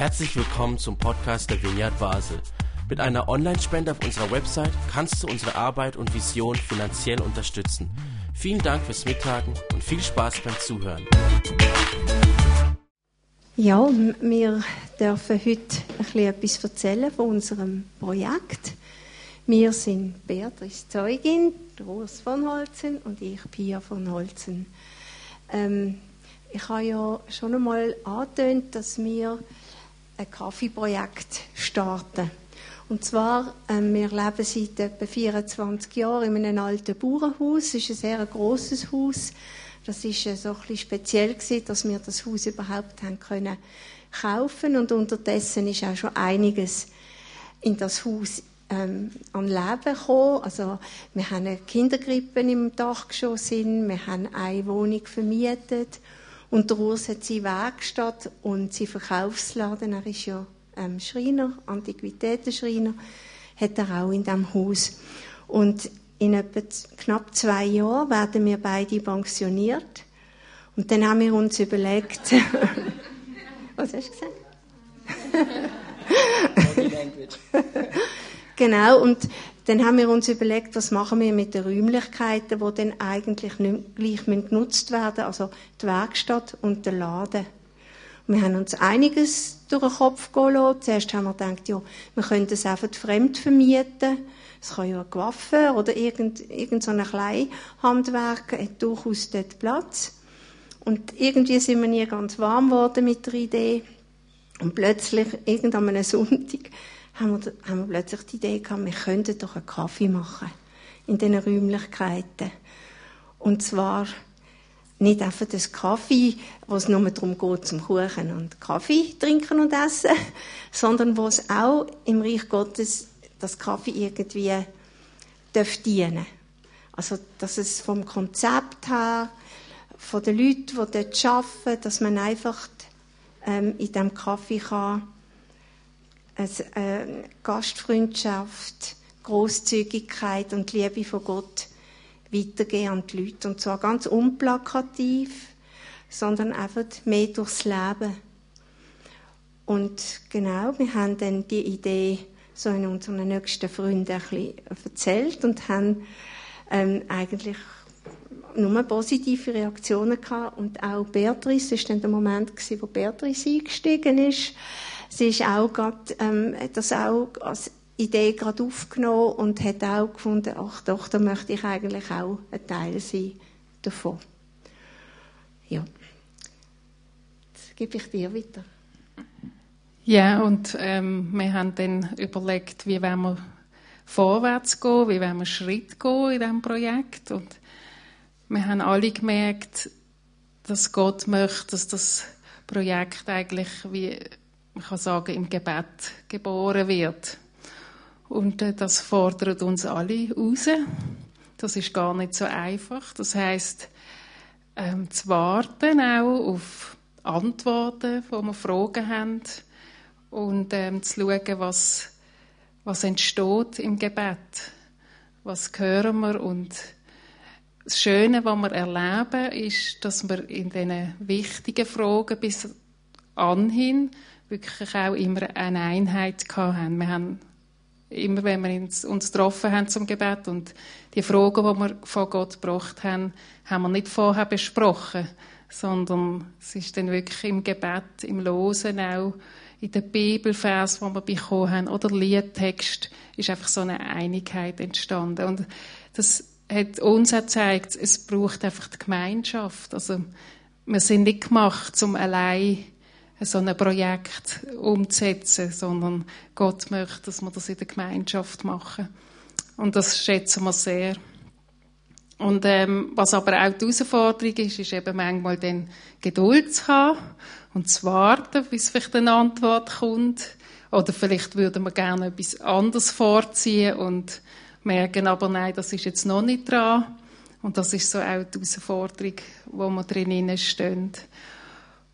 Herzlich willkommen zum Podcast der Vineyard Basel. Mit einer Online-Spende auf unserer Website kannst du unsere Arbeit und Vision finanziell unterstützen. Vielen Dank fürs Mittagen und viel Spaß beim Zuhören. Ja, wir dürfen heute ein bisschen etwas erzählen von unserem Projekt. Wir sind Beatrice Zeugin, Urs von Holzen und ich Pia von Holzen. Ähm, ich habe ja schon einmal angetönt, dass wir ein Kaffeeprojekt starten. Und zwar, ähm, wir leben seit etwa 24 Jahren in einem alten Bauernhaus. Es ist ein sehr grosses Haus. Das ist äh, so ein speziell gewesen, dass wir das Haus überhaupt haben können kaufen und unterdessen ist auch schon einiges in das Haus ähm, an Leben gekommen. Also wir haben eine Kindergrippe im Dachgeschoss, wir haben eine Wohnung vermietet und der Urs hat seine Werkstatt und sein Verkaufsladen, er ist ja ähm, Schreiner, Antiquitätenschreiner, hat er auch in diesem Haus. Und in etwa knapp zwei Jahren werden wir beide pensioniert. Und dann haben wir uns überlegt, was hast du gesagt? genau, und dann haben wir uns überlegt, was machen wir mit den Räumlichkeiten, die dann eigentlich nicht gleich genutzt werden, also die Werkstatt und der Laden. Und wir haben uns einiges durch den Kopf gehen. Zuerst haben wir gedacht, ja, wir können das einfach fremd vermieten. Es kann ja eine Waffe oder irgendein, irgend so ein Kleinhandwerk hat durchaus dort Platz. Und irgendwie sind wir nie ganz warm geworden mit der Idee. Und plötzlich, irgendwann einem Sonntag, haben wir, haben wir plötzlich die Idee gehabt, wir könnten doch einen Kaffee machen. In diesen Räumlichkeiten. Und zwar nicht einfach das Kaffee, wo es nur darum geht, zum Kuchen und Kaffee trinken und essen, sondern wo es auch im Reich Gottes das Kaffee irgendwie darf dienen. Also, dass es vom Konzept her, von den Leuten, die dort arbeiten, dass man einfach ähm, in diesem Kaffee kann eine Gastfreundschaft, Großzügigkeit und Liebe von Gott weitergeben an die Leute. Und zwar ganz unplakativ, sondern einfach mehr durchs Leben. Und genau, wir haben dann die Idee so in unseren nächsten Freunden ein bisschen erzählt und haben ähm, eigentlich nur positive Reaktionen gehabt. Und auch Beatrice, das war dann der Moment, wo Beatrice eingestiegen ist, sie ist auch grad, ähm, hat das auch als Idee gerade aufgenommen und hat auch gefunden, ach doch, da möchte ich eigentlich auch ein Teil sein davon. Ja. Jetzt gebe ich dir weiter. Ja, und ähm, wir haben dann überlegt, wie wollen wir vorwärts gehen, wie wollen wir Schritt gehen in diesem Projekt. Und wir haben alle gemerkt, dass Gott möchte, dass das Projekt eigentlich wie man kann sagen, im Gebet geboren wird. Und äh, das fordert uns alle raus. Das ist gar nicht so einfach. Das heißt, ähm, zu warten auch auf Antworten, wo wir Fragen haben und ähm, zu schauen, was, was entsteht im Gebet. Was hören wir und das Schöne, was wir erleben, ist, dass wir in diesen wichtigen Fragen bis anhin wirklich auch immer eine Einheit haben. Wir haben immer, wenn wir uns, getroffen haben zum Gebet und die Fragen, die wir von Gott gebracht haben, haben wir nicht vorher besprochen, sondern es ist dann wirklich im Gebet, im Losen auch, in den Bibelvers, die wir bekommen haben, oder Liedtext, ist einfach so eine Einigkeit entstanden. Und das hat uns auch gezeigt, es braucht einfach die Gemeinschaft. Also, wir sind nicht gemacht, um allein so ein Projekt umzusetzen, sondern Gott möchte, dass wir das in der Gemeinschaft machen. Und das schätzen wir sehr. Und ähm, was aber auch die Herausforderung ist, ist eben manchmal dann Geduld zu haben und zu warten, bis vielleicht eine Antwort kommt. Oder vielleicht würden wir gerne etwas anderes vorziehen und merken aber, nein, das ist jetzt noch nicht dran. Und das ist so auch die Herausforderung, wo wir drinnen stehen.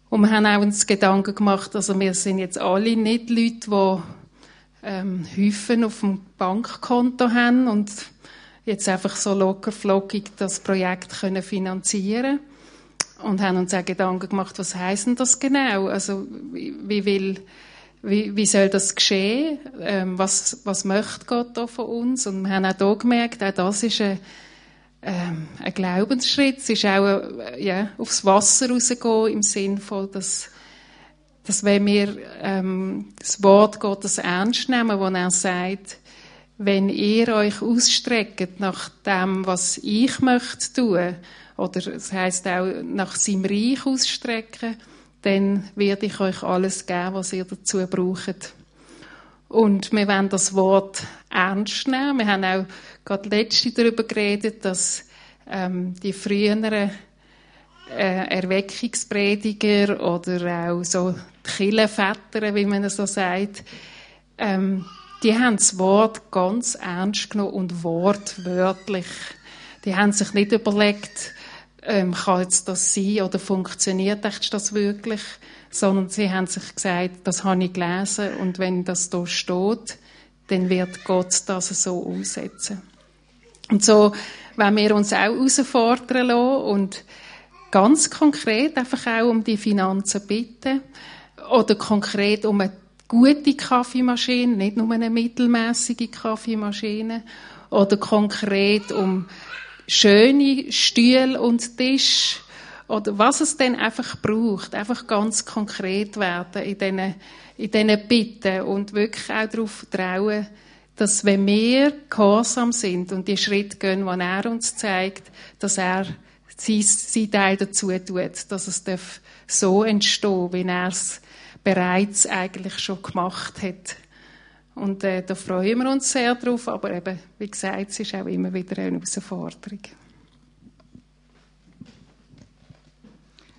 Und wir haben auch uns Gedanken gemacht, also wir sind jetzt alle nicht Leute, die ähm, Häufen auf dem Bankkonto haben und jetzt einfach so locker flockig das Projekt können finanzieren und haben uns auch Gedanken gemacht, was heißt denn das genau? Also wie, will wie, wie soll das geschehen? Ähm, was, was möchte Gott da von uns? Und wir haben auch hier gemerkt, auch das ist ein, ähm, ein Glaubensschritt. Es ist auch äh, ja, aufs Wasser rausgehen im Sinn von, dass, dass wenn wir ähm, das Wort Gottes ernst nehmen, wo er sagt, wenn ihr euch ausstreckt nach dem, was ich möchte tun, oder es heißt auch nach seinem Reich ausstrecken, dann werde ich euch alles geben, was ihr dazu braucht. Und wir wollen das Wort ernst nehmen. Wir haben auch gerade letzte darüber geredet, dass ähm, die früheren äh, Erweckungsprediger oder auch so die Kirchenväter, wie man so sagt, ähm, die haben das Wort ganz ernst genommen und wortwörtlich. Die haben sich nicht überlegt, ähm, kann jetzt das sein oder funktioniert das wirklich, sondern sie haben sich gesagt, das habe ich gelesen und wenn das da steht, dann wird Gott das so umsetzen. Und so wenn wir uns auch herausfordern lassen und ganz konkret einfach auch um die Finanzen bitten oder konkret um eine gute Kaffeemaschine, nicht nur eine mittelmäßige Kaffeemaschine oder konkret um schöne Stühle und Tisch oder was es denn einfach braucht, einfach ganz konkret werden in diesen, in diesen Bitten und wirklich auch darauf trauen, dass wenn wir gehorsam sind und die Schritte gehen, die er uns zeigt, dass er sein, sein Teil dazu tut, dass es so entstehen wie er es bereits eigentlich schon gemacht hat. Und äh, da freuen wir uns sehr drauf, aber eben, wie gesagt, es ist auch immer wieder eine Herausforderung.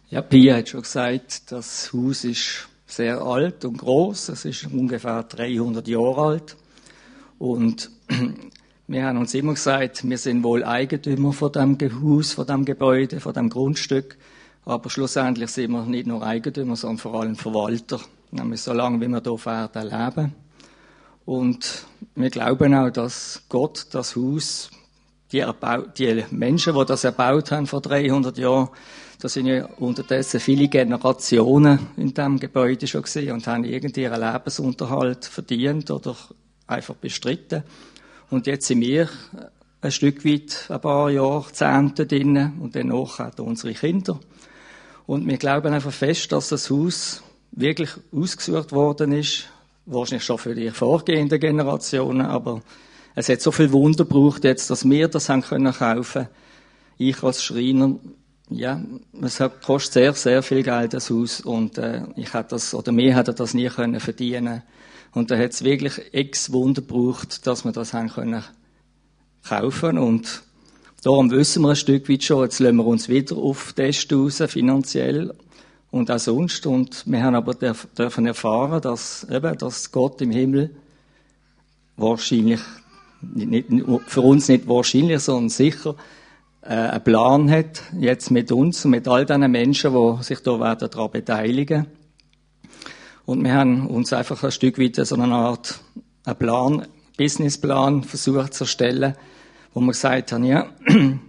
Ja, Pia hat schon gesagt, das Haus ist sehr alt und groß. Es ist ungefähr 300 Jahre alt. Und wir haben uns immer gesagt, wir sind wohl Eigentümer von dem Haus, von dem Gebäude, von dem Grundstück. Aber schlussendlich sind wir nicht nur Eigentümer, sondern vor allem Verwalter. Nämlich so lange, wie wir hier werden leben. Und wir glauben auch, dass Gott das Haus, die, die Menschen, die das erbaut haben vor 300 Jahren, da sind ja unterdessen viele Generationen in diesem Gebäude schon gesehen und haben irgendwie ihren Lebensunterhalt verdient oder einfach bestritten. Und jetzt sind wir ein Stück weit ein paar Jahrzehnte drin und dann auch unsere Kinder. Und wir glauben einfach fest, dass das Haus wirklich ausgesucht worden ist wahrscheinlich schon für die vorgehenden Generationen, aber es hat so viel Wunder gebraucht jetzt, dass wir das haben können kaufen. Ich als Schreiner, ja, es kostet sehr, sehr viel Geld das Haus und äh, ich hätte das oder wir hätten das nie können verdienen. Und da hat es wirklich ex Wunder gebraucht, dass wir das haben können kaufen und darum wissen wir ein Stück weit schon, jetzt lassen wir uns wieder auf Test raus, finanziell und auch sonst. Und wir haben aber dürfen erfahren, dass, eben, dass Gott im Himmel wahrscheinlich, nicht, für uns nicht wahrscheinlich, sondern sicher äh, einen Plan hat, jetzt mit uns und mit all diesen Menschen, die sich da werden daran beteiligen. Und wir haben uns einfach ein Stück weit so eine Art einen Plan, Businessplan versucht zu erstellen, wo wir gesagt haben, ja,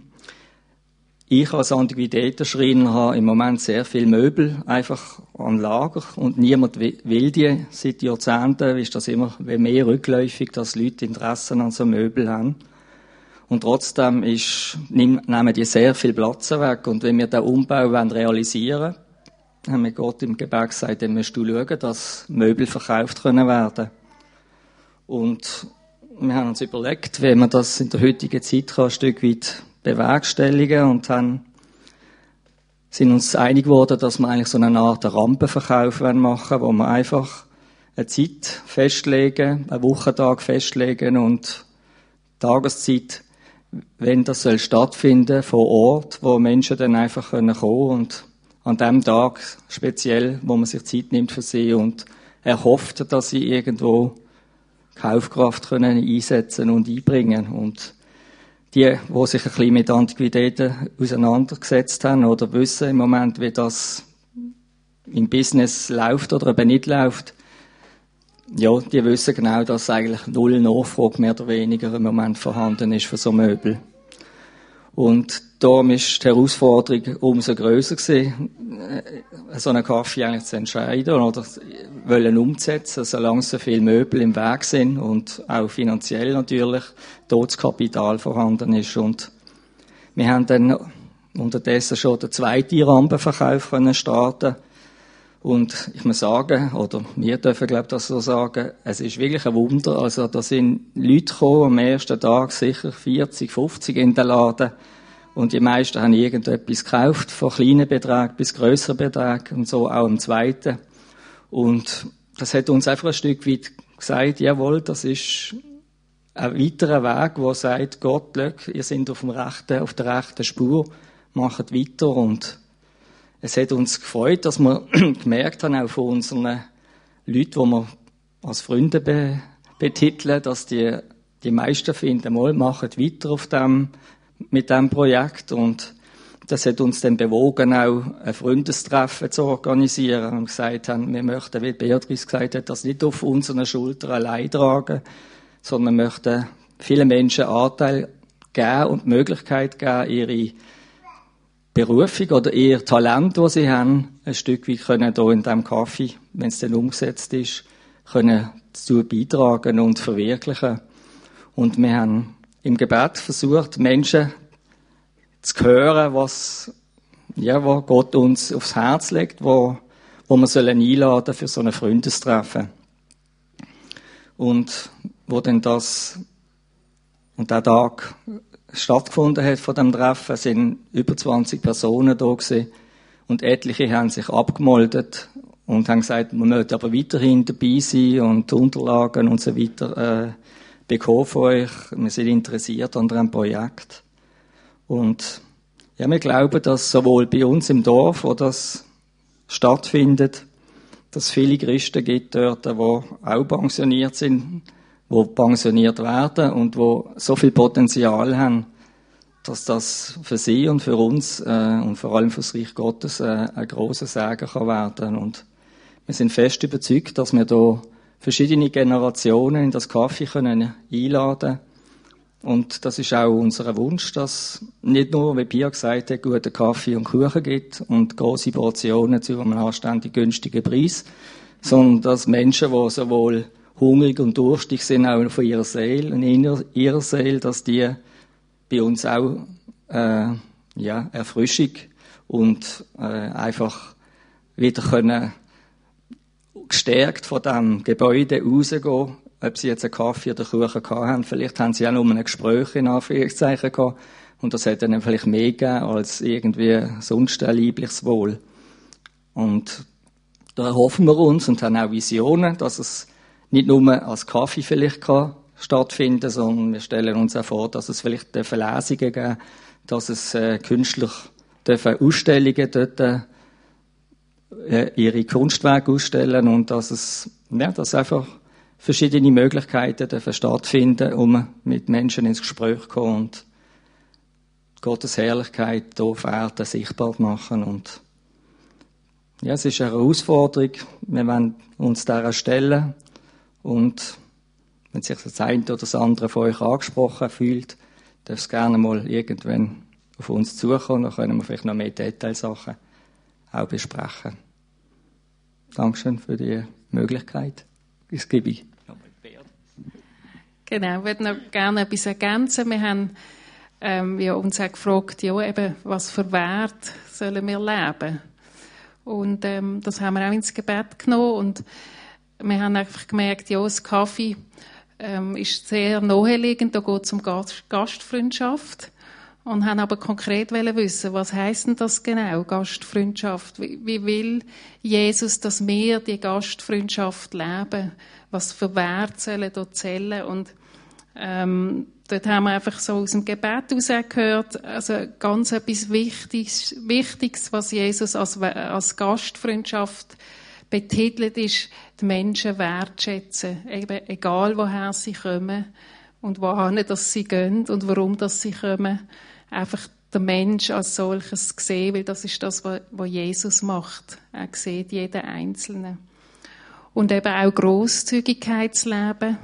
ich als Antiquitätenschreiner habe im Moment sehr viel Möbel einfach an Lager und niemand will die. Seit Jahrzehnten ist das immer mehr rückläufig, dass Leute Interessen an so Möbel haben. Und trotzdem ist, nehmen die sehr viel Platz weg. Und wenn wir den Umbau realisieren wollen, haben wir Gott im Gebet gesagt, dann musst du schauen, dass Möbel verkauft können werden. Und wir haben uns überlegt, wie man das in der heutigen Zeit ein Stück weit bewerkstelligen und haben, sind uns einig geworden, dass wir eigentlich so eine Art Rampenverkauf machen wo wir einfach eine Zeit festlegen, einen Wochentag festlegen und Tageszeit, wenn das soll stattfinden vor Ort, wo Menschen dann einfach kommen können und an dem Tag speziell, wo man sich Zeit nimmt für sie und erhofft, dass sie irgendwo Kaufkraft können einsetzen und einbringen und die, die sich ein bisschen mit Antiquitäten auseinandergesetzt haben oder wissen im Moment, wie das im Business läuft oder eben nicht läuft, ja, die wissen genau, dass eigentlich null Nachfrage mehr oder weniger im Moment vorhanden ist für so Möbel. Und darum ist die Herausforderung umso größer gewesen, äh, so einen Kaffee eigentlich zu entscheiden oder wollen umzusetzen, solange so viele Möbel im Weg sind und auch finanziell natürlich dort das Kapital vorhanden ist. Und wir haben dann unterdessen schon den zweiten Rampenverkauf können starten und ich muss sagen, oder wir dürfen, glaube ich, das so sagen, es ist wirklich ein Wunder. Also, da sind Leute gekommen, am ersten Tag sicher 40, 50 in den Laden. Und die meisten haben irgendetwas gekauft, von kleinen Beträgen bis grösseren Beträgen und so auch am zweiten. Und das hat uns einfach ein Stück weit gesagt, jawohl, das ist ein weiterer Weg, wo sagt, Gott, look, ihr seid auf, dem rechten, auf der rechten Spur, macht weiter und es hat uns gefreut, dass wir gemerkt haben, auch von unseren Leuten, die wir als Freunde be betiteln, dass die, die meisten finden, mal, machen weiter auf dem, mit dem Projekt. Und das hat uns dann bewogen, auch ein Freundestreffen zu organisieren und gesagt haben, wir möchten, wie Beatrice gesagt hat, das nicht auf unseren Schultern allein tragen, sondern möchten vielen Menschen Anteil geben und Möglichkeit geben, ihre Berufung oder ihr Talent, das sie haben, ein Stück weit können hier in diesem Kaffee, wenn es dann umgesetzt ist, können dazu beitragen und verwirklichen. Und wir haben im Gebet versucht, Menschen zu hören, was, ja, wo Gott uns aufs Herz legt, wo, wo wir sollen einladen für so ein Freundestreffen. Und wo denn das, und der Tag stattgefunden hat von dem Treffen, sind über 20 Personen da gewesen. Und etliche haben sich abgemeldet und haben gesagt, man möchte aber weiterhin dabei sein und Unterlagen und so weiter äh, bekommen von euch. Wir sind interessiert an einem Projekt. Und ja, wir glauben, dass sowohl bei uns im Dorf, wo das stattfindet, dass es viele Christen gibt dort, die auch pensioniert sind, wo pensioniert werden und wo so viel Potenzial haben, dass das für sie und für uns äh, und vor allem für das Reich Gottes äh, ein großer Segen kann werden. Und wir sind fest überzeugt, dass wir da verschiedene Generationen in das Kaffee können einladen und das ist auch unser Wunsch, dass nicht nur, wie Pia gesagt hat, guten Kaffee und Kuchen gibt und große Portionen zu einem anständig günstigen Preis, sondern dass Menschen, die sowohl hungrig und durstig sind, auch von ihrer Seele und in ihrer Seele, dass die bei uns auch äh, ja, Erfrischung und äh, einfach wieder können gestärkt von dem Gebäude rausgehen, ob sie jetzt einen Kaffee oder Kuchen gehabt haben. Vielleicht haben sie auch nur ein Gespräch in Anführungszeichen gehabt und das hätte ihnen vielleicht mehr gegeben als irgendwie sonst ein liebliches Wohl. Und da hoffen wir uns und haben auch Visionen, dass es nicht nur als Kaffee vielleicht kann stattfinden, sondern wir stellen uns auch vor, dass es vielleicht Lesungen geben dass es äh, künstlich Ausstellungen dort äh, ihre Kunstwerke ausstellen und dass es ja, dass einfach verschiedene Möglichkeiten dürfen stattfinden, um mit Menschen ins Gespräch zu kommen und Gottes Herrlichkeit hier auf Erden sichtbar zu machen und ja, es ist eine Herausforderung. Wir wollen uns dieser stellen und wenn sich das eine oder das andere von euch angesprochen fühlt, darf es gerne mal irgendwann auf uns zukommen. Dann können wir vielleicht noch mehr Detailsachen auch besprechen. Dankeschön für die Möglichkeit. Das gebe ich. Genau, ich würde noch gerne etwas ergänzen. Wir haben ähm, ja, uns auch gefragt, ja, eben, was für Wert sollen wir leben? Und ähm, das haben wir auch ins Gebet genommen und wir haben einfach gemerkt, ja, das Kaffee ähm, ist sehr naheliegend, da geht es um Gastfreundschaft und haben aber konkret wissen, was heißt denn das genau, Gastfreundschaft? Wie, wie, will Jesus, dass wir die Gastfreundschaft leben? Was für Werte sollen dort zählen? Und ähm, dort haben wir einfach so aus dem Gebet herausgehört, also ganz etwas Wichtiges, Wichtiges was Jesus als, als Gastfreundschaft betitelt ist, die Menschen wertschätzen, eben egal woher sie kommen und wohin dass sie gehen und warum dass sie kommen, einfach der Mensch als solches sehen, weil das ist das, was Jesus macht. Er sieht jeden Einzelnen. Und eben auch Großzügigkeit zu leben,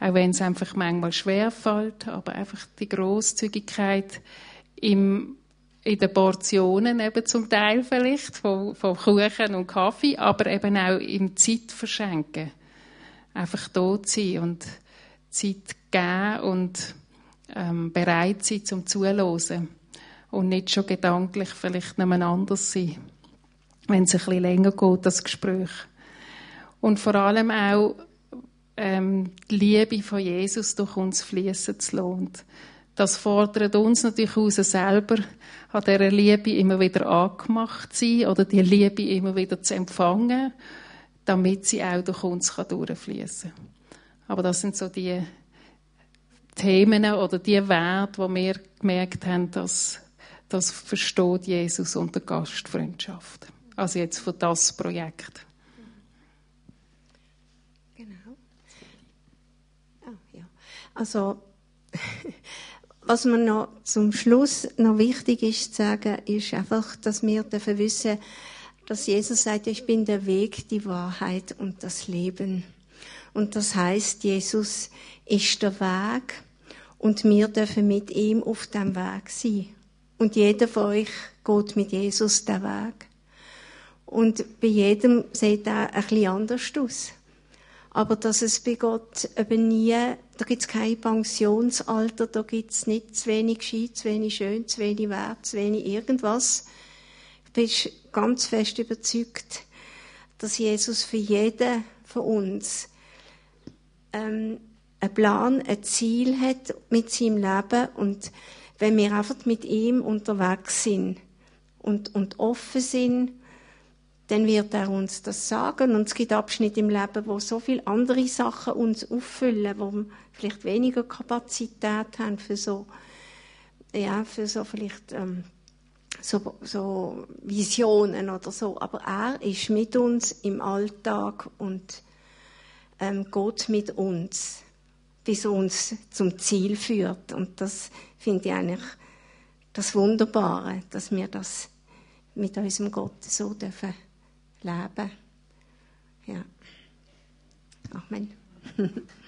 auch wenn es einfach manchmal schwer fällt, aber einfach die Großzügigkeit im, in den Portionen eben zum Teil vielleicht, von, von Kuchen und Kaffee, aber eben auch im Zeit verschenken. Einfach da sein und Zeit geben und ähm, bereit sein zum Zuhören. Und nicht schon gedanklich vielleicht nebeneinander sein, wenn es ein bisschen länger geht, das Gespräch. Und vor allem auch ähm, die Liebe von Jesus durch uns fließen zu lassen. Das fordert uns natürlich aus, selber an dieser Liebe immer wieder angemacht zu sein oder die Liebe immer wieder zu empfangen, damit sie auch durch uns durchfließen kann. Aber das sind so die Themen oder die Werte, die wir gemerkt haben, dass das versteht Jesus unter Gastfreundschaft. Also jetzt für das Projekt. Genau. Oh, ja. Also was mir noch zum Schluss noch wichtig ist zu sagen, ist einfach, dass wir dürfen wissen, dass Jesus sagt, ich bin der Weg, die Wahrheit und das Leben. Und das heißt, Jesus ist der Weg und wir dürfen mit ihm auf dem Weg sein. Und jeder von euch geht mit Jesus den Weg. Und bei jedem sieht er ein bisschen anders aus. Aber dass es bei Gott eben nie, da gibt es kein Pensionsalter, da gibt es nicht zu wenig gescheit, zu wenig schön, zu wenig wert, zu wenig irgendwas. Ich bin ganz fest überzeugt, dass Jesus für jeden von uns ähm, einen Plan, ein Ziel hat mit seinem Leben und wenn wir einfach mit ihm unterwegs sind und, und offen sind dann wird er uns das sagen. Und es gibt Abschnitte im Leben, wo so viele andere Sachen uns auffüllen, wo wir vielleicht weniger Kapazität haben für so, ja, für so vielleicht ähm, so, so Visionen oder so. Aber er ist mit uns im Alltag und ähm, geht mit uns, bis uns zum Ziel führt. Und das finde ich eigentlich das Wunderbare, dass wir das mit unserem Gott so dürfen leben. Ja. Amen.